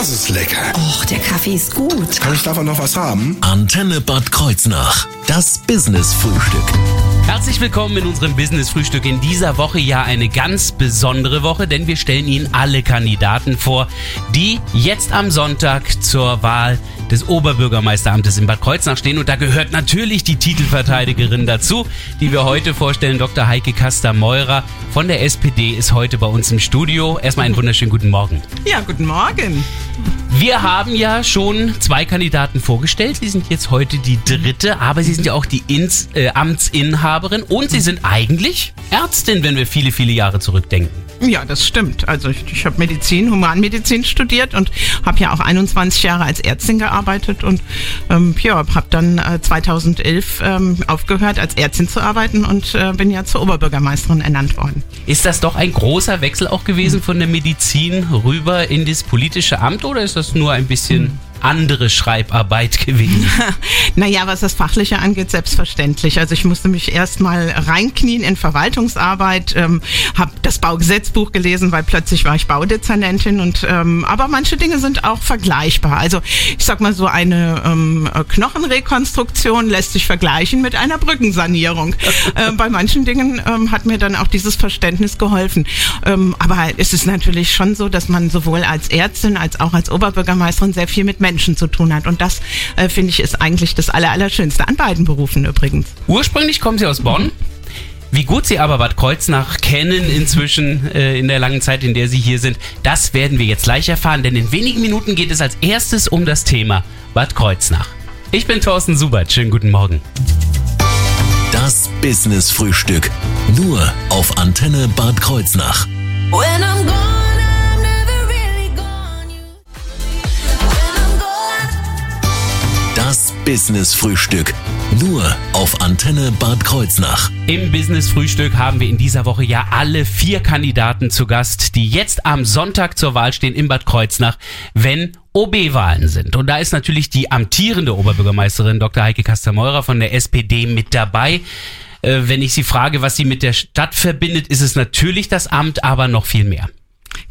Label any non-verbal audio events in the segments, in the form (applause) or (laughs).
Das ist lecker. Och, der Kaffee ist gut. Kann ich davon noch was haben? Antenne Bad Kreuznach. Das Business-Frühstück. Herzlich willkommen in unserem Business-Frühstück. In dieser Woche ja eine ganz besondere Woche, denn wir stellen Ihnen alle Kandidaten vor, die jetzt am Sonntag zur Wahl des Oberbürgermeisteramtes in Bad Kreuznach stehen. Und da gehört natürlich die Titelverteidigerin dazu, die wir heute vorstellen. Dr. Heike Kaster-Meurer von der SPD ist heute bei uns im Studio. Erstmal einen wunderschönen guten Morgen. Ja, guten Morgen. Wir haben ja schon zwei Kandidaten vorgestellt. Sie sind jetzt heute die dritte, aber Sie sind ja auch die Ins, äh, Amtsinhaberin und Sie sind eigentlich Ärztin, wenn wir viele, viele Jahre zurückdenken. Ja, das stimmt. Also ich, ich habe Medizin, Humanmedizin studiert und habe ja auch 21 Jahre als Ärztin gearbeitet und ähm, ja, habe dann äh, 2011 ähm, aufgehört, als Ärztin zu arbeiten und äh, bin ja zur Oberbürgermeisterin ernannt worden. Ist das doch ein großer Wechsel auch gewesen von der Medizin rüber in das politische Amt oder ist das nur ein bisschen andere Schreibarbeit gewesen? (laughs) naja, was das Fachliche angeht, selbstverständlich. Also ich musste mich erstmal reinknien in Verwaltungsarbeit, ähm, habe das Baugesetzbuch gelesen, weil plötzlich war ich Baudezernentin und ähm, aber manche Dinge sind auch vergleichbar. Also ich sag mal so eine ähm, Knochenrekonstruktion lässt sich vergleichen mit einer Brückensanierung. (laughs) äh, bei manchen Dingen ähm, hat mir dann auch dieses Verständnis geholfen. Ähm, aber es ist natürlich schon so, dass man sowohl als Ärztin als auch als Oberbürgermeisterin sehr viel mit Menschen Menschen zu tun hat. Und das, äh, finde ich, ist eigentlich das Allerallerschönste an beiden Berufen übrigens. Ursprünglich kommen Sie aus Bonn. Wie gut Sie aber Bad Kreuznach kennen inzwischen äh, in der langen Zeit, in der Sie hier sind, das werden wir jetzt gleich erfahren, denn in wenigen Minuten geht es als erstes um das Thema Bad Kreuznach. Ich bin Thorsten Subert, schönen guten Morgen. Das Business-Frühstück. Nur auf Antenne Bad Kreuznach. When I'm gone, Das Business-Frühstück. Nur auf Antenne Bad Kreuznach. Im Business-Frühstück haben wir in dieser Woche ja alle vier Kandidaten zu Gast, die jetzt am Sonntag zur Wahl stehen in Bad Kreuznach, wenn OB-Wahlen sind. Und da ist natürlich die amtierende Oberbürgermeisterin Dr. Heike Kaster-Meurer von der SPD mit dabei. Äh, wenn ich Sie frage, was sie mit der Stadt verbindet, ist es natürlich das Amt, aber noch viel mehr.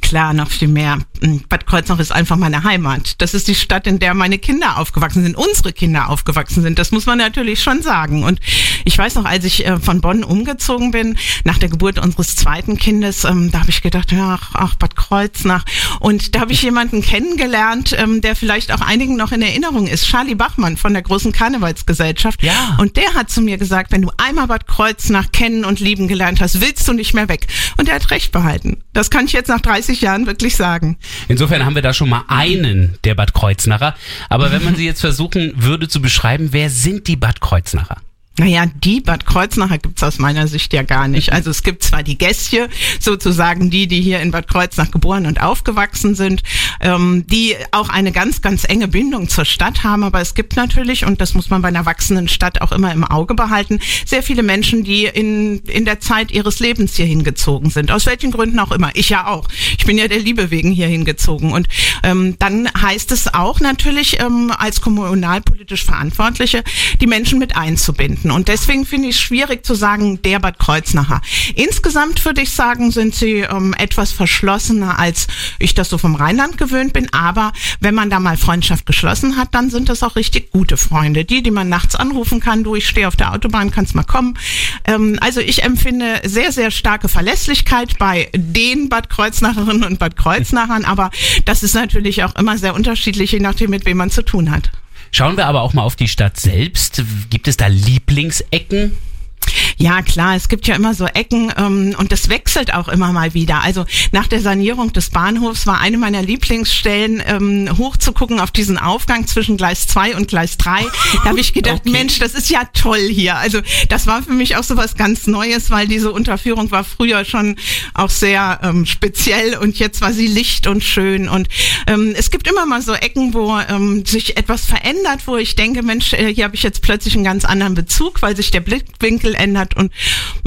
Klar, noch viel mehr. Hm, Bad Kreuznach ist einfach meine Heimat. Das ist die Stadt, in der meine Kinder aufgewachsen sind, unsere Kinder aufgewachsen sind. Das muss man natürlich schon sagen. Und ich weiß noch, als ich äh, von Bonn umgezogen bin, nach der Geburt unseres zweiten Kindes, ähm, da habe ich gedacht, ja, ach, ach, Bad Kreuznach. Und da habe ich jemanden kennengelernt, ähm, der vielleicht auch einigen noch in Erinnerung ist. Charlie Bachmann von der großen Karnevalsgesellschaft. Ja. Und der hat zu mir gesagt, wenn du einmal Bad Kreuznach kennen und lieben gelernt hast, willst du nicht mehr weg. Und er hat recht behalten. Das kann ich jetzt nach 30 Jahren wirklich sagen. Insofern haben wir da schon mal einen der Bad Kreuznacher. Aber wenn man sie jetzt versuchen würde zu beschreiben, wer sind die Bad Kreuznacher? Naja, die Bad Kreuznacher gibt's aus meiner Sicht ja gar nicht. Also es gibt zwar die Gästje, sozusagen die, die hier in Bad Kreuznach geboren und aufgewachsen sind, ähm, die auch eine ganz, ganz enge Bindung zur Stadt haben, aber es gibt natürlich, und das muss man bei einer wachsenden Stadt auch immer im Auge behalten, sehr viele Menschen, die in, in der Zeit ihres Lebens hier hingezogen sind. Aus welchen Gründen auch immer. Ich ja auch. Ich bin ja der Liebe wegen hier hingezogen. Und ähm, dann heißt es auch natürlich ähm, als kommunalpolitisch Verantwortliche, die Menschen mit einzubinden. Und deswegen finde ich es schwierig zu sagen, der Bad Kreuznacher. Insgesamt würde ich sagen, sind sie ähm, etwas verschlossener, als ich das so vom Rheinland gewöhnt bin. Aber wenn man da mal Freundschaft geschlossen hat, dann sind das auch richtig gute Freunde. Die, die man nachts anrufen kann, du, ich stehe auf der Autobahn, kannst mal kommen. Ähm, also ich empfinde sehr, sehr starke Verlässlichkeit bei den Bad Kreuznacherinnen und Bad Kreuznachern. Aber das ist natürlich auch immer sehr unterschiedlich, je nachdem, mit wem man zu tun hat. Schauen wir aber auch mal auf die Stadt selbst. Gibt es da Lieblingsecken? Ja, klar, es gibt ja immer so Ecken ähm, und das wechselt auch immer mal wieder. Also nach der Sanierung des Bahnhofs war eine meiner Lieblingsstellen, ähm, hochzugucken auf diesen Aufgang zwischen Gleis 2 und Gleis 3. Da habe ich gedacht, Okay. Mensch, das ist ja toll hier. Also das war für mich auch so was ganz Neues, weil diese Unterführung war früher schon auch sehr ähm, speziell und jetzt war sie licht und schön. Und ähm, es gibt immer mal so Ecken, wo ähm, sich etwas verändert, wo ich denke, Mensch, äh, hier habe ich jetzt plötzlich einen ganz anderen Bezug, weil sich der Blickwinkel ändert. hat. Und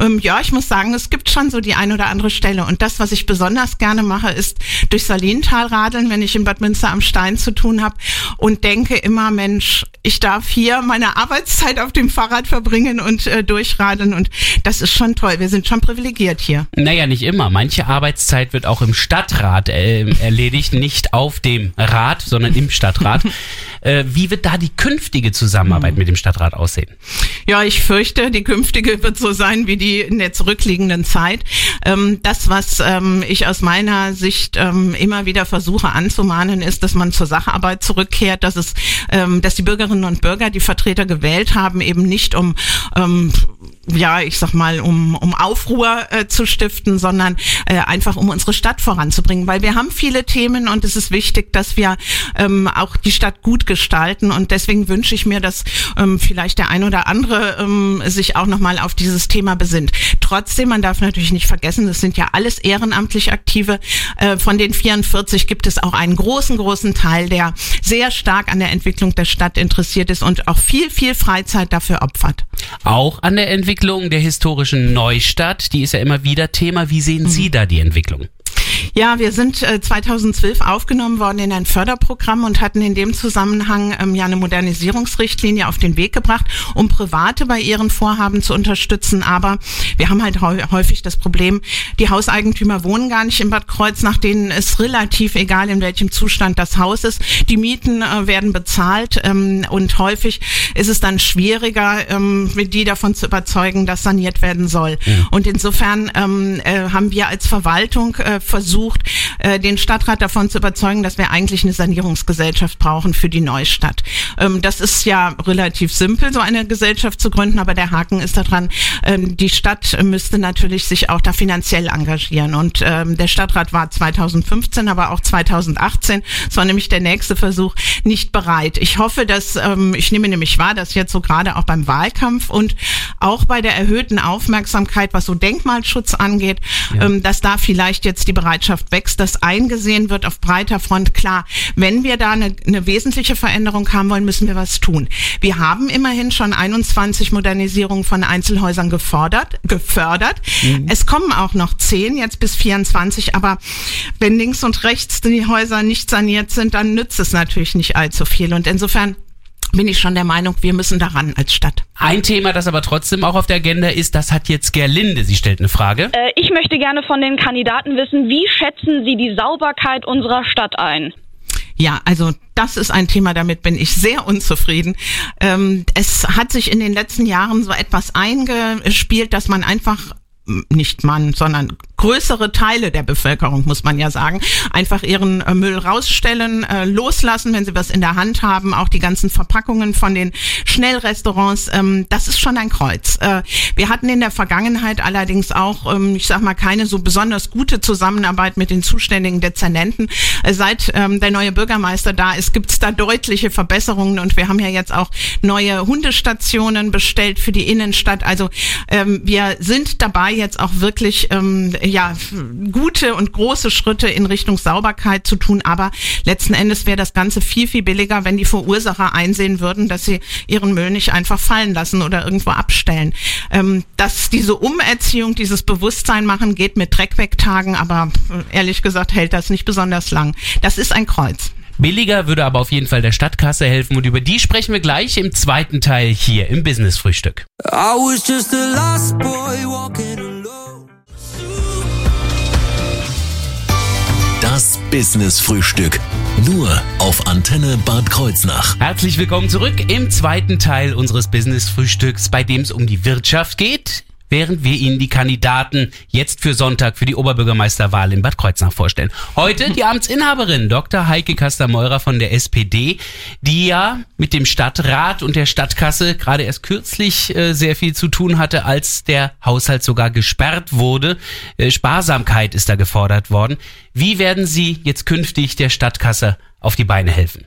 ähm, ja, ich muss sagen, es gibt schon so die ein oder andere Stelle. Und das, was ich besonders gerne mache, ist durch Salintal radeln, wenn ich in Bad Münster am Stein zu tun habe und denke immer, Mensch, ich darf hier meine Arbeitszeit auf dem Fahrrad verbringen und äh, durchradeln. Und das ist schon toll. Wir sind schon privilegiert hier. Naja, nicht immer. Manche Arbeitszeit wird auch im Stadtrat äh, erledigt, nicht auf dem Rat, sondern im Stadtrat. (laughs) äh, wie wird da die künftige Zusammenarbeit mit dem Stadtrat aussehen? Ja, ich fürchte, die künftige wird so sein wie die in der zurückliegenden Zeit. Ähm, das, was ähm, ich aus meiner Sicht ähm, immer wieder versuche anzumahnen, ist, dass man zur Sacharbeit zurückkehrt, dass es, dass die Bürgerinnen und Bürger die Vertreter gewählt haben, eben nicht um ja, ich sag mal, um, um Aufruhr äh, zu stiften, sondern äh, einfach um unsere Stadt voranzubringen. Weil wir haben viele Themen und es ist wichtig, dass wir ähm, auch die Stadt gut gestalten. Und deswegen wünsche ich mir, dass ähm, vielleicht der ein oder andere ähm, sich auch nochmal auf dieses Thema besinnt. Trotzdem, man darf natürlich nicht vergessen, es sind ja alles ehrenamtlich Aktive. Äh, von den 44 gibt es auch einen großen, großen Teil, der sehr stark an der Entwicklung der Stadt interessiert ist und auch viel, viel Freizeit dafür opfert. Auch an der Entwicklung der historischen Neustadt, die ist ja immer wieder Thema. Wie sehen Sie da die Entwicklung? Ja, wir sind äh, 2012 aufgenommen worden in ein Förderprogramm und hatten in dem Zusammenhang ähm, ja eine Modernisierungsrichtlinie auf den Weg gebracht, um Private bei ihren Vorhaben zu unterstützen. Aber wir haben halt häu- häufig das Problem, die Hauseigentümer wohnen gar nicht in Bad Kreuznach, denen ist relativ egal, in welchem Zustand das Haus ist. Die Mieten äh, werden bezahlt ähm, und häufig ist es dann schwieriger, ähm, die davon zu überzeugen, dass saniert werden soll. Und insofern ähm, äh, haben wir als Verwaltung äh, versucht, äh, den Stadtrat davon zu überzeugen, dass wir eigentlich eine Sanierungsgesellschaft brauchen für die Neustadt. Ähm, das ist ja relativ simpel, so eine Gesellschaft zu gründen, aber der Haken ist daran, ähm, die Stadt müsste natürlich sich auch da finanziell engagieren. Und ähm, der Stadtrat war 2015, aber auch 2018, das war nämlich der nächste Versuch, nicht bereit. Ich hoffe, dass, ähm, ich nehme nämlich wahr, dass jetzt so gerade auch beim Wahlkampf und auch bei der erhöhten Aufmerksamkeit, was so Denkmalschutz angeht, ähm, dass da vielleicht jetzt die Bereitschaft wächst, dass eingesehen wird auf breiter Front. Klar, wenn wir da eine, eine wesentliche Veränderung haben wollen, müssen wir was tun. Wir haben immerhin schon 21 Modernisierungen von Einzelhäusern gefordert, gefördert. Es kommen auch noch 10, jetzt bis 24, aber wenn links und rechts die Häuser nicht saniert sind, dann nützt es natürlich nicht allzu viel. Und insofern bin ich schon der Meinung, wir müssen daran als Stadt. Ein Thema, das aber trotzdem auch auf der Agenda ist, das hat jetzt Gerlinde. Sie stellt eine Frage. Äh, Ich möchte gerne von den Kandidaten wissen, wie schätzen Sie die Sauberkeit unserer Stadt ein? Ja, also das ist ein Thema, damit bin ich sehr unzufrieden. Ähm, es hat sich in den letzten Jahren so etwas eingespielt, dass man einfach nicht man, sondern größere Teile der Bevölkerung, muss man ja sagen, einfach ihren äh, Müll rausstellen, äh, loslassen, wenn sie was in der Hand haben, auch die ganzen Verpackungen von den Schnellrestaurants, ähm, das ist schon ein Kreuz. Äh, wir hatten in der Vergangenheit allerdings auch, ähm, ich sag mal, keine so besonders gute Zusammenarbeit mit den zuständigen Dezernenten. Äh, seit ähm, der neue Bürgermeister da ist, gibt's da deutliche Verbesserungen und wir haben ja jetzt auch neue Hundestationen bestellt für die Innenstadt. Also ähm, wir sind dabei, jetzt auch wirklich ähm, ja gute und große Schritte in Richtung Sauberkeit zu tun. Aber letzten Endes wäre das Ganze viel, viel billiger, wenn die Verursacher einsehen würden, dass sie ihren Müll nicht einfach fallen lassen oder irgendwo abstellen. Ähm, dass diese Umerziehung, dieses Bewusstsein machen, geht mit Dreckwegtagen, aber ehrlich gesagt hält das nicht besonders lang. Das ist ein Kreuz. Billiger würde aber auf jeden Fall der Stadtkasse helfen und über die sprechen wir gleich im zweiten Teil hier im Business Frühstück. Das Business Frühstück. Nur auf Antenne Bad Kreuznach. Herzlich willkommen zurück im zweiten Teil unseres Business Frühstücks, bei dem es um die Wirtschaft geht, während wir Ihnen die Kandidaten jetzt für Sonntag für die Oberbürgermeisterwahl in Bad Kreuznach vorstellen. Heute die Amtsinhaberin Dr. Heike Kaster-Meurer von der SPD, die ja mit dem Stadtrat und der Stadtkasse gerade erst kürzlich äh, sehr viel zu tun hatte, als der Haushalt sogar gesperrt wurde. Äh, Sparsamkeit ist da gefordert worden. Wie werden Sie jetzt künftig der Stadtkasse auf die Beine helfen?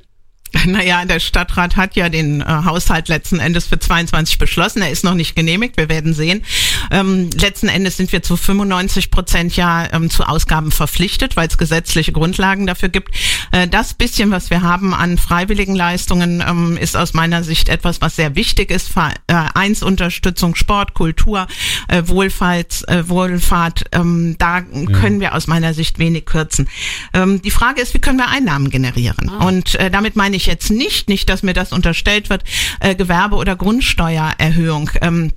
(laughs) Naja, der Stadtrat hat ja den äh, Haushalt letzten Endes für 22 beschlossen. Er ist noch nicht genehmigt. Wir werden sehen. Ähm, letzten Endes sind wir zu 95 Prozent ja ähm, zu Ausgaben verpflichtet, weil es gesetzliche Grundlagen dafür gibt. Äh, das bisschen, was wir haben an freiwilligen Leistungen, ähm, ist aus meiner Sicht etwas, was sehr wichtig ist. Vereinsunterstützung, Sport, Kultur, äh, Wohlfahrts, äh, Wohlfahrt. Ähm, da können wir aus meiner Sicht wenig kürzen. Ähm, die Frage ist, wie können wir Einnahmen generieren? Und äh, damit meine ich jetzt nicht, nicht, dass mir das unterstellt wird, äh, Gewerbe- oder Grundsteuererhöhung. Ähm,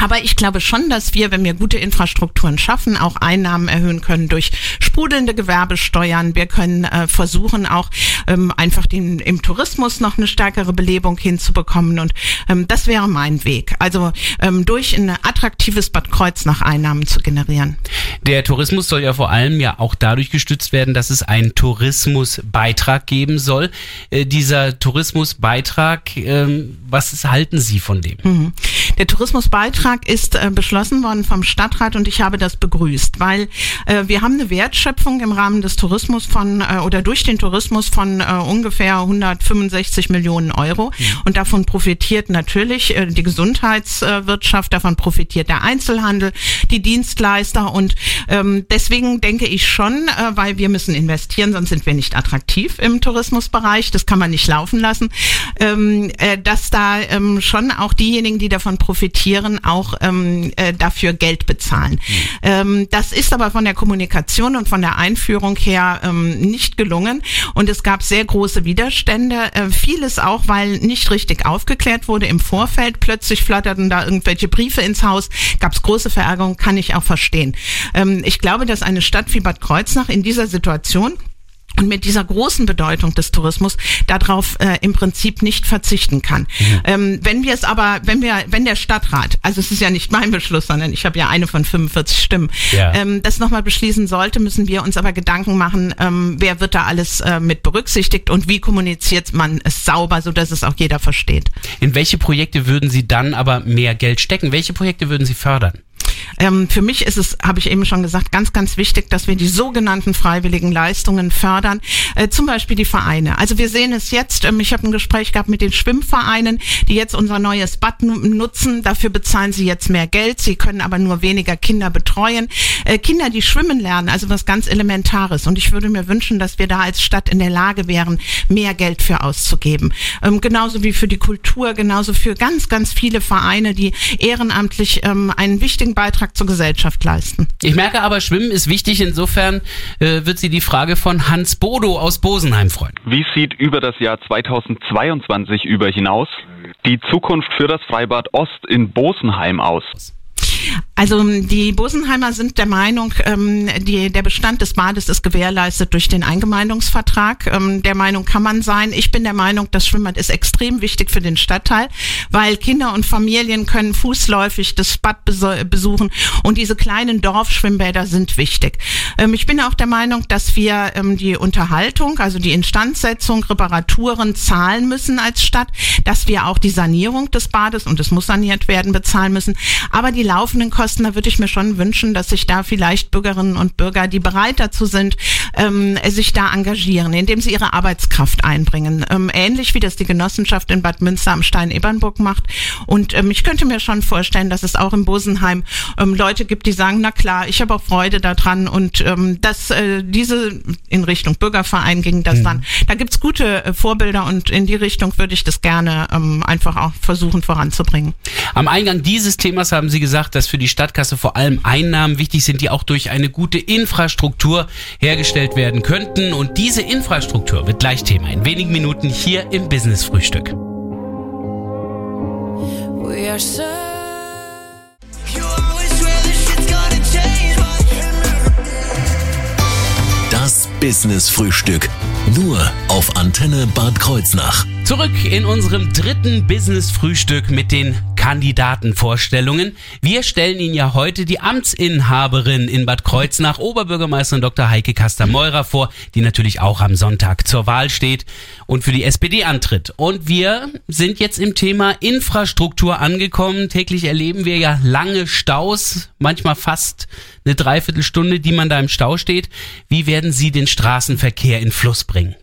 aber ich glaube schon, dass wir, wenn wir gute Infrastrukturen schaffen, auch Einnahmen erhöhen können durch sprudelnde Gewerbesteuern. Wir können äh, versuchen, auch ähm, einfach den, im Tourismus noch eine stärkere Belebung hinzubekommen. Und ähm, das wäre mein Weg. Also ähm, durch ein attraktives Bad Kreuznach Einnahmen zu generieren. Der Tourismus soll ja vor allem ja auch dadurch gestützt werden, dass es einen Tourismusbeitrag geben soll. Äh, dieser Tourismusbeitrag, ähm, was halten Sie von dem? Mhm. Der Tourismusbeitrag ist äh, beschlossen worden vom Stadtrat und ich habe das begrüßt, weil äh, wir haben eine Wertschöpfung im Rahmen des Tourismus von äh, oder durch den Tourismus von äh, ungefähr 165 Millionen Euro und davon profitiert natürlich äh, die Gesundheitswirtschaft, davon profitiert der Einzelhandel, die Dienstleister und ähm, deswegen denke ich schon, äh, weil wir müssen investieren, sonst sind wir nicht attraktiv im Tourismusbereich, das kann man nicht laufen lassen, ähm, äh, dass da ähm, schon auch diejenigen, die davon profitieren, auch ähm, äh, dafür Geld bezahlen. Ähm, das ist aber von der Kommunikation und von der Einführung her ähm, nicht gelungen und es gab sehr große Widerstände. Äh, vieles auch, weil nicht richtig aufgeklärt wurde im Vorfeld. Plötzlich flatterten da irgendwelche Briefe ins Haus, gab es große Verärgerung, kann ich auch verstehen. Ähm, ich glaube, dass eine Stadt wie Bad Kreuznach in dieser Situation und mit dieser großen Bedeutung des Tourismus darauf äh, im Prinzip nicht verzichten kann. Ähm, wenn wir es aber, wenn wir, wenn der Stadtrat, also es ist ja nicht mein Beschluss, sondern ich habe ja eine von 45 Stimmen, Ja. ähm, das nochmal beschließen sollte, müssen wir uns aber Gedanken machen, ähm, wer wird da alles äh, mit berücksichtigt und wie kommuniziert man es sauber, so dass es auch jeder versteht. In welche Projekte würden Sie dann aber mehr Geld stecken? Welche Projekte würden Sie fördern? Ähm, für mich ist es, habe ich eben schon gesagt, ganz, ganz wichtig, dass wir die sogenannten freiwilligen Leistungen fördern, äh, zum Beispiel die Vereine. Also wir sehen es jetzt, ähm, ich habe ein Gespräch gehabt mit den Schwimmvereinen, die jetzt unser neues Bad nu- nutzen. Dafür bezahlen sie jetzt mehr Geld, sie können aber nur weniger Kinder betreuen. Äh, Kinder, die schwimmen lernen, also was ganz Elementares. Und ich würde mir wünschen, dass wir da als Stadt in der Lage wären, mehr Geld für auszugeben. Ähm, genauso wie für die Kultur, genauso für ganz, ganz viele Vereine, die ehrenamtlich ähm, einen wichtigen Beitrag zur Gesellschaft leisten. Ich merke aber, Schwimmen ist wichtig. Insofern äh, wird Sie die Frage von Hans Bodo aus Bosenheim freuen. Wie sieht über das Jahr 2022 über hinaus die Zukunft für das Freibad Ost in Bosenheim aus? Also die Bosenheimer sind der Meinung, ähm, die, der Bestand des Bades ist gewährleistet durch den Eingemeindungsvertrag. Ähm, der Meinung kann man sein. Ich bin der Meinung, das Schwimmbad ist extrem wichtig für den Stadtteil, weil Kinder und Familien können fußläufig das Bad besuchen und diese kleinen Dorfschwimmbäder sind wichtig. Ähm, ich bin auch der Meinung, dass wir ähm, die Unterhaltung, also die Instandsetzung, Reparaturen zahlen müssen als Stadt, dass wir auch die Sanierung des Bades, und es muss saniert werden, bezahlen müssen. Aber die laufenden Kosten, da würde ich mir schon wünschen, dass sich da vielleicht Bürgerinnen und Bürger, die bereit dazu sind, ähm, sich da engagieren, indem sie ihre Arbeitskraft einbringen. Ähm, ähnlich wie das die Genossenschaft in Bad Münster am Stein-Ebernburg macht. Und ähm, ich könnte mir schon vorstellen, dass es auch in Bosenheim ähm, Leute gibt, die sagen, na klar, ich habe auch Freude daran und ähm, dass äh, diese in Richtung Bürgerverein ging das dann. Da gibt's gute äh, Vorbilder und in die Richtung würde ich das gerne ähm, einfach auch versuchen voranzubringen. Am Eingang dieses Themas haben Sie gesagt, dass für die Stadtkasse vor allem Einnahmen wichtig sind, die auch durch eine gute Infrastruktur hergestellt werden könnten. Und diese Infrastruktur wird gleich Thema in wenigen Minuten hier im Business Frühstück. Das Business Frühstück. Nur auf Antenne Bad Kreuznach. Zurück in unserem dritten Business-Frühstück mit den Kandidatenvorstellungen. Wir stellen Ihnen ja heute die Amtsinhaberin in Bad Kreuznach, Oberbürgermeisterin Dr. Heike Kaster-Meurer vor, die natürlich auch am Sonntag zur Wahl steht und für die SPD antritt. Und wir sind jetzt im Thema Infrastruktur angekommen. Täglich erleben wir ja lange Staus, manchmal fast eine Dreiviertelstunde, die man da im Stau steht. Wie werden Sie den Straßenverkehr in Fluss bringen?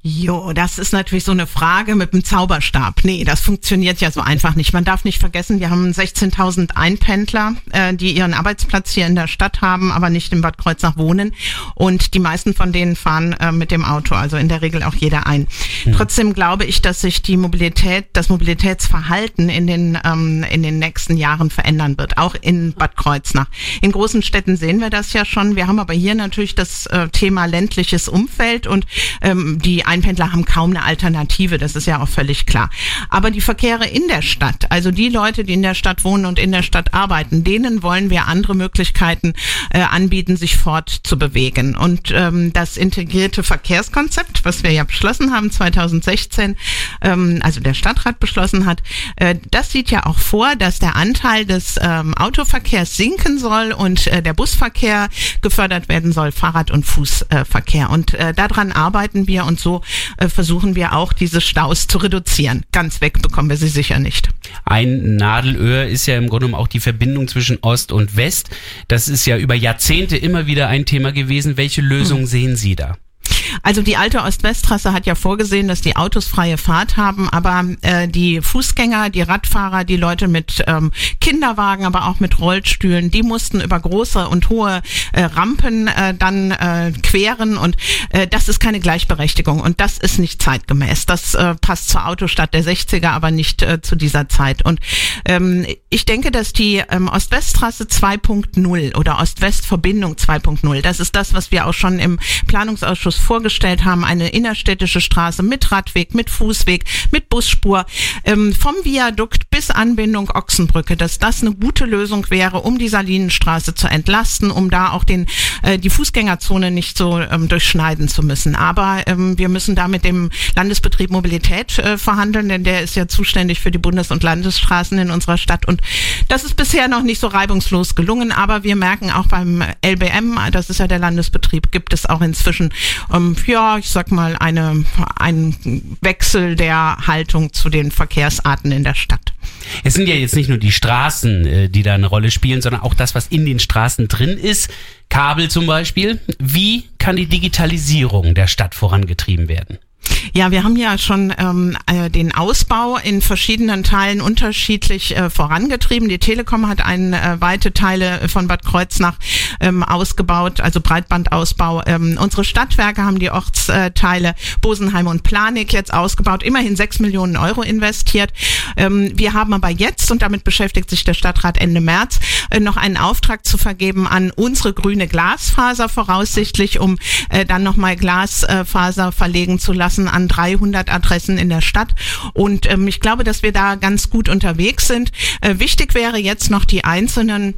Jo, das ist natürlich so eine Frage mit dem Zauberstab. Nee, das funktioniert ja so einfach nicht. Man darf nicht vergessen, wir haben 16.000 Einpendler, äh, die ihren Arbeitsplatz hier in der Stadt haben, aber nicht in Bad Kreuznach wohnen. Und die meisten von denen fahren äh, mit dem Auto, also in der Regel auch jeder ein. Trotzdem glaube ich, dass sich die Mobilität, das Mobilitätsverhalten in den, ähm, in den nächsten Jahren verändern wird, auch in Bad Kreuznach. In großen Städten sehen wir das ja schon. Wir haben aber hier natürlich das äh, Thema ländliches Umfeld und ähm, die Einpendler haben kaum eine Alternative, das ist ja auch völlig klar. Aber die Verkehre in der Stadt, also die Leute, die in der Stadt wohnen und in der Stadt arbeiten, denen wollen wir andere Möglichkeiten äh, anbieten, sich fortzubewegen. Und ähm, das integrierte Verkehrskonzept, was wir ja beschlossen haben 2016, ähm, also der Stadtrat beschlossen hat, äh, das sieht ja auch vor, dass der Anteil des ähm, Autoverkehrs sinken soll und äh, der Busverkehr gefördert werden soll, Fahrrad- und Fußverkehr. Und äh, daran arbeiten wir und so äh, versuchen wir auch, diese Staus zu reduzieren. Ganz weg bekommen wir sie sicher nicht. Ein Nadelöhr ist ja im Grunde genommen auch die Verbindung zwischen Ost und West. Das ist ja über Jahrzehnte immer wieder ein Thema gewesen. Welche Lösung sehen Sie da? Also die alte Ost-West-Trasse hat ja vorgesehen, dass die Autos freie Fahrt haben, aber äh, die Fußgänger, die Radfahrer, die Leute mit ähm, Kinderwagen, aber auch mit Rollstühlen, die mussten über große und hohe äh, Rampen äh, dann äh, queren und äh, das ist keine Gleichberechtigung und das ist nicht zeitgemäß. Das äh, passt zur Autostadt der 60er, aber nicht äh, zu dieser Zeit. Und ähm, ich denke, dass die ähm, Ost-West-Trasse 2.0 oder Ost-West-Verbindung 2.0, das ist das, was wir auch schon im Planungsausschuss vorgestellt haben, eine innerstädtische Straße mit Radweg, mit Fußweg, mit Busspur, ähm, vom Viadukt bis Anbindung Ochsenbrücke, dass das eine gute Lösung wäre, um die Salinenstraße zu entlasten, um da auch den, äh, die Fußgängerzone nicht so ähm, durchschneiden zu müssen. Aber ähm, wir müssen da mit dem Landesbetrieb Mobilität äh, verhandeln, denn der ist ja zuständig für die Bundes- und Landesstraßen in unserer Stadt. Und das ist bisher noch nicht so reibungslos gelungen, aber wir merken auch beim LBM, das ist ja der Landesbetrieb, gibt es auch inzwischen ähm, ja, ich sag mal, eine, ein Wechsel der Haltung zu den Verkehrsarten in der Stadt. Es sind ja jetzt nicht nur die Straßen, äh, die da eine Rolle spielen, sondern auch das, was in den Straßen drin ist. Kabel zum Beispiel. Wie kann die Digitalisierung der Stadt vorangetrieben werden? Ja, wir haben ja schon ähm, äh, den Ausbau in verschiedenen Teilen unterschiedlich äh, vorangetrieben. Die Telekom hat einen, äh, weite Teile von Bad Kreuznach ähm, ausgebaut, also Breitbandausbau. Ähm, unsere Stadtwerke haben die Ortsteile Bosenheim und Planik jetzt ausgebaut, immerhin sechs Millionen Euro investiert. Ähm, wir haben aber jetzt, und damit beschäftigt sich der Stadtrat Ende März, äh, noch einen Auftrag zu vergeben an unsere grüne Glasfaser voraussichtlich, um äh, dann nochmal Glasfaser verlegen zu lassen an 300 Adressen in der Stadt. Und ähm, ich glaube, dass wir da ganz gut unterwegs sind. Äh, wichtig wäre jetzt noch die einzelnen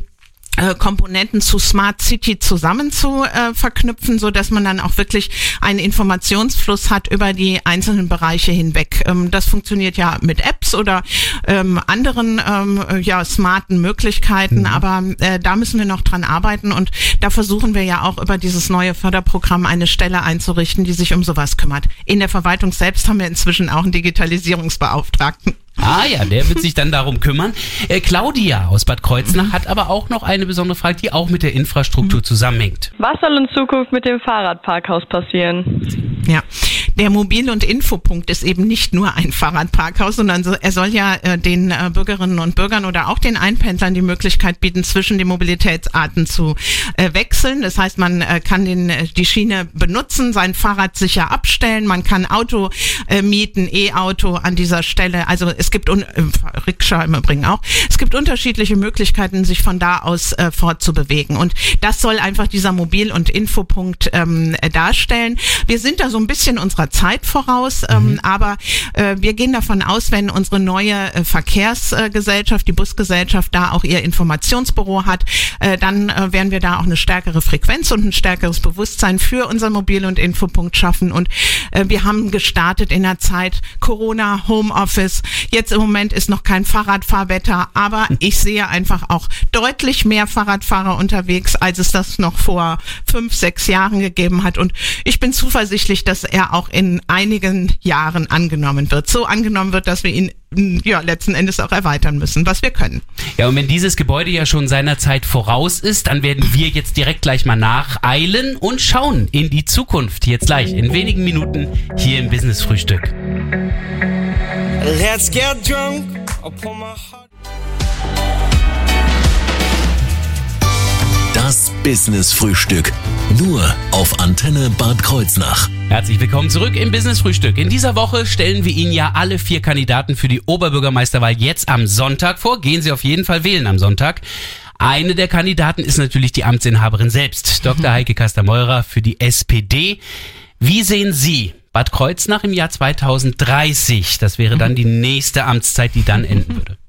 Komponenten zu Smart City zusammen zu äh, verknüpfen, so dass man dann auch wirklich einen Informationsfluss hat über die einzelnen Bereiche hinweg. Ähm, das funktioniert ja mit Apps oder ähm, anderen ähm, äh, ja smarten Möglichkeiten, aber äh, da müssen wir noch dran arbeiten und da versuchen wir ja auch über dieses neue Förderprogramm eine Stelle einzurichten, die sich um sowas kümmert. In der Verwaltung selbst haben wir inzwischen auch einen Digitalisierungsbeauftragten. Ah ja, der wird sich dann darum kümmern. Äh, Claudia aus Bad Kreuznach hat aber auch noch eine besondere Frage, die auch mit der Infrastruktur zusammenhängt. Was soll in Zukunft mit dem Fahrradparkhaus passieren? Ja, der Mobil- und Infopunkt ist eben nicht nur ein Fahrradparkhaus, sondern so, er soll ja äh, den äh, Bürgerinnen und Bürgern oder auch den Einpendlern die Möglichkeit bieten, zwischen den Mobilitätsarten zu äh, wechseln. Das heißt, man kann den, die Schiene benutzen, sein Fahrrad sicher abstellen, man kann Auto mieten, E-Auto an dieser Stelle. Also es gibt, un Rikscha im Übrigen auch, es gibt unterschiedliche Möglichkeiten, sich von da aus fortzubewegen. Und das soll einfach dieser Mobil- und Infopunkt ähm, äh, darstellen. Wir sind da so ein bisschen unserer Zeit voraus, ähm, aber äh, wir gehen davon aus, wenn unsere neue äh, Verkehrsgesellschaft, die Busgesellschaft, da auch ihr Informationsbüro hat, äh, dann äh, werden wir da auch eine stärkere Frequenz und ein stärkeres Bewusstsein für unser Mobil- und Infopunkt schaffen. Und äh, wir haben gestartet in der Zeit Corona, Homeoffice. Jetzt im Moment ist noch kein Fahrradfahrwetter, aber ich sehe einfach auch deutlich mehr Fahrradfahrer unterwegs, als es das noch vor fünf, sechs Jahren gegeben hat. Und ich bin zuversichtlich, dass er auch in einigen Jahren angenommen wird. So angenommen wird, dass wir ihn m, ja letzten Endes auch erweitern müssen, was wir können. Ja, und wenn dieses Gebäude ja schon seiner Zeit voraus ist, dann werden wir jetzt direkt gleich mal nacheilen und schauen in die Zukunft. Jetzt gleich, in wenigen Minuten, hier im Business Frühstück. Let's get drunk. I'll my heart. Business Frühstück. Nur auf Antenne Bad Kreuznach. Herzlich willkommen zurück im Business Frühstück. In dieser Woche stellen wir Ihnen ja alle vier Kandidaten für die Oberbürgermeisterwahl jetzt am Sonntag vor. Gehen Sie auf jeden Fall wählen am Sonntag. Eine der Kandidaten ist natürlich die Amtsinhaberin selbst, Dr. (laughs) Heike Kastermeurer für die SPD. Wie sehen Sie Bad Kreuznach im Jahr 2030? Das wäre dann die nächste Amtszeit, die dann enden würde.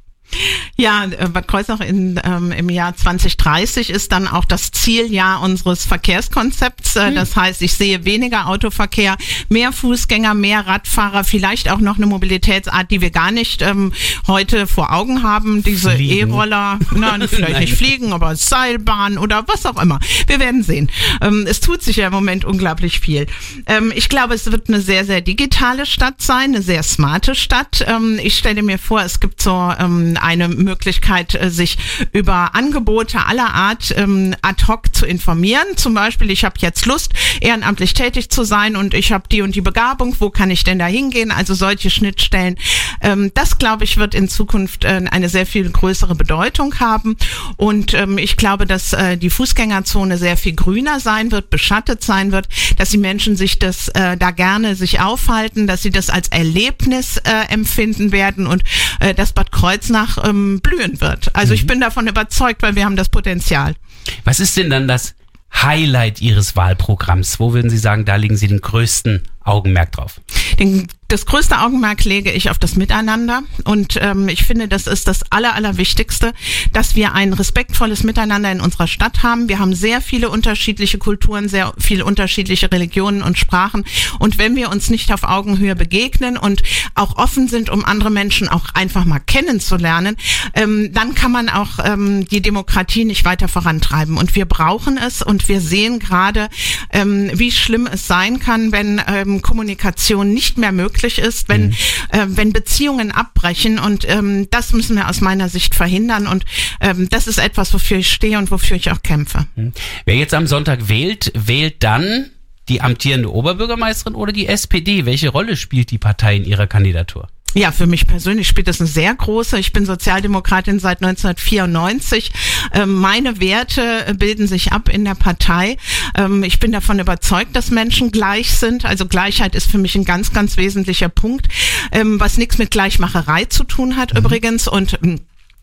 Ja, äh, Bad Kreuznach in, ähm, im Jahr 2030 ist dann auch das Zieljahr unseres Verkehrskonzepts. Äh, Das heißt, ich sehe weniger Autoverkehr, mehr Fußgänger, mehr Radfahrer, vielleicht auch noch eine Mobilitätsart, die wir gar nicht ähm, heute vor Augen haben. Diese. E-Roller, (laughs) nein, vielleicht Nein. nicht fliegen, aber Seilbahn oder was auch immer. Wir werden sehen. Ähm, es tut sich ja im Moment unglaublich viel. Ähm, ich glaube, es wird eine sehr, sehr digitale Stadt sein, eine sehr smarte Stadt. Ähm, ich stelle mir vor, es gibt so ähm, eine Möglichkeit, äh, sich über Angebote aller Art ähm, ad hoc zu informieren. Zum Beispiel, ich habe jetzt Lust, ehrenamtlich tätig zu sein und ich habe die und die Begabung. Wo kann ich denn da hingehen? Also solche Schnittstellen. Ähm, das, glaube ich, wird in Zukunft äh, eine sehr viel größere Bedeutung haben. Und ähm, ich glaube, dass äh, die Fußgängerzone sehr viel grüner sein wird, beschattet sein wird, dass die Menschen sich das äh, da gerne sich aufhalten, dass sie das als Erlebnis äh, empfinden werden und äh, dass Bad Kreuznach ähm, blühen wird. Also ich bin davon überzeugt, weil wir haben das Potenzial. Was ist denn dann das Highlight Ihres Wahlprogramms? Wo würden Sie sagen, da legen Sie den größten Augenmerk drauf? Den, das größte Augenmerk lege ich auf das Miteinander und ähm, ich finde, das ist das Aller, Allerwichtigste, dass wir ein respektvolles Miteinander in unserer Stadt haben. Wir haben sehr viele unterschiedliche Kulturen, sehr viele unterschiedliche Religionen und Sprachen und wenn wir uns nicht auf Augenhöhe begegnen und auch offen sind, um andere Menschen auch einfach mal kennenzulernen, ähm, dann kann man auch ähm, die Demokratie nicht weiter vorantreiben und wir brauchen es und wir sehen gerade, ähm, wie schlimm es sein kann, wenn ähm, Kommunikation nicht mehr möglich ist, wenn, äh, wenn Beziehungen abbrechen und ähm, das müssen wir aus meiner Sicht verhindern und ähm, das ist etwas, wofür ich stehe und wofür ich auch kämpfe. Wer jetzt am Sonntag wählt, wählt dann die amtierende Oberbürgermeisterin oder die SPD? Welche Rolle spielt die Partei in ihrer Kandidatur? Ja, für mich persönlich spielt das eine sehr große. Ich bin Sozialdemokratin seit 1994. Ähm, meine Werte äh, bilden sich ab in der Partei. Ähm, ich bin davon überzeugt, dass Menschen gleich sind. Also Gleichheit ist für mich ein ganz, ganz wesentlicher Punkt, ähm, was nichts mit Gleichmacherei zu tun hat übrigens. Und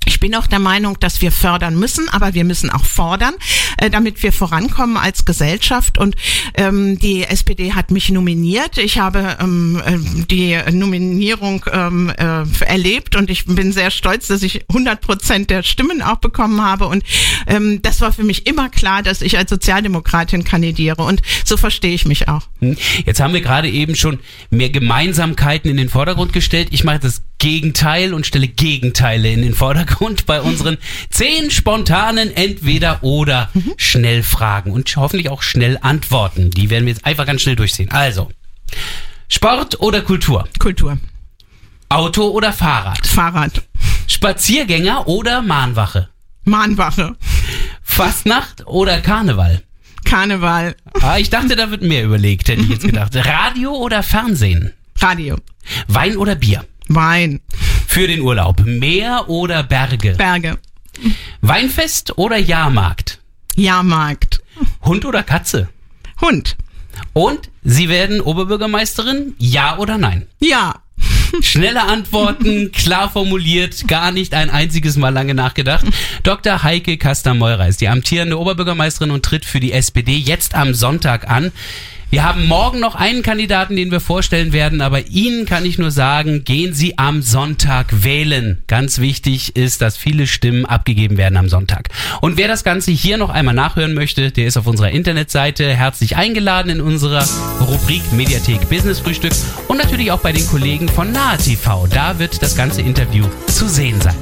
ich bin auch der Meinung, dass wir fördern müssen, aber wir müssen auch fordern, äh, damit wir vorankommen als Gesellschaft. Und ähm, die SPD hat mich nominiert. Ich habe ähm, ähm, die Nominierung ähm, äh, erlebt und ich bin sehr stolz, dass ich 100 Prozent der Stimmen auch bekommen habe. Und ähm, das war für mich immer klar, dass ich als Sozialdemokratin kandidiere. Und so verstehe ich mich auch. Hm? Jetzt haben wir gerade eben schon mehr Gemeinsamkeiten in den Vordergrund gestellt. Ich mache das Gegenteil und stelle Gegenteile in den Vordergrund bei unseren zehn spontanen Entweder-Oder Schnellfragen und hoffentlich auch schnell Antworten. Die werden wir jetzt einfach ganz schnell durchsehen. Also, Sport oder Kultur? Kultur. Auto oder Fahrrad? Fahrrad. Spaziergänger oder Mahnwache? Mahnwache. Fastnacht oder Karneval? Karneval. Ah, ich dachte, da wird mehr überlegt, hätte ich jetzt gedacht. (laughs) Radio oder Fernsehen? Radio. Wein oder Bier? Wein. Für den Urlaub. Meer oder Berge? Berge. Weinfest oder Jahrmarkt? Jahrmarkt. Hund oder Katze? Hund. Und Sie werden Oberbürgermeisterin? Ja oder nein? Ja. Schnelle Antworten, (laughs) klar formuliert, gar nicht ein einziges Mal lange nachgedacht. Dr. Heike Kaster-Meurer ist die amtierende Oberbürgermeisterin und tritt für die SPD jetzt am Sonntag an. Wir haben morgen noch einen Kandidaten, den wir vorstellen werden, aber Ihnen kann ich nur sagen, gehen Sie am Sonntag wählen. Ganz wichtig ist, dass viele Stimmen abgegeben werden am Sonntag. Und wer das Ganze hier noch einmal nachhören möchte, der ist auf unserer Internetseite herzlich eingeladen in unserer Rubrik Mediathek Business Frühstück und natürlich auch bei den Kollegen von Nahe TV. Da wird das ganze Interview zu sehen sein.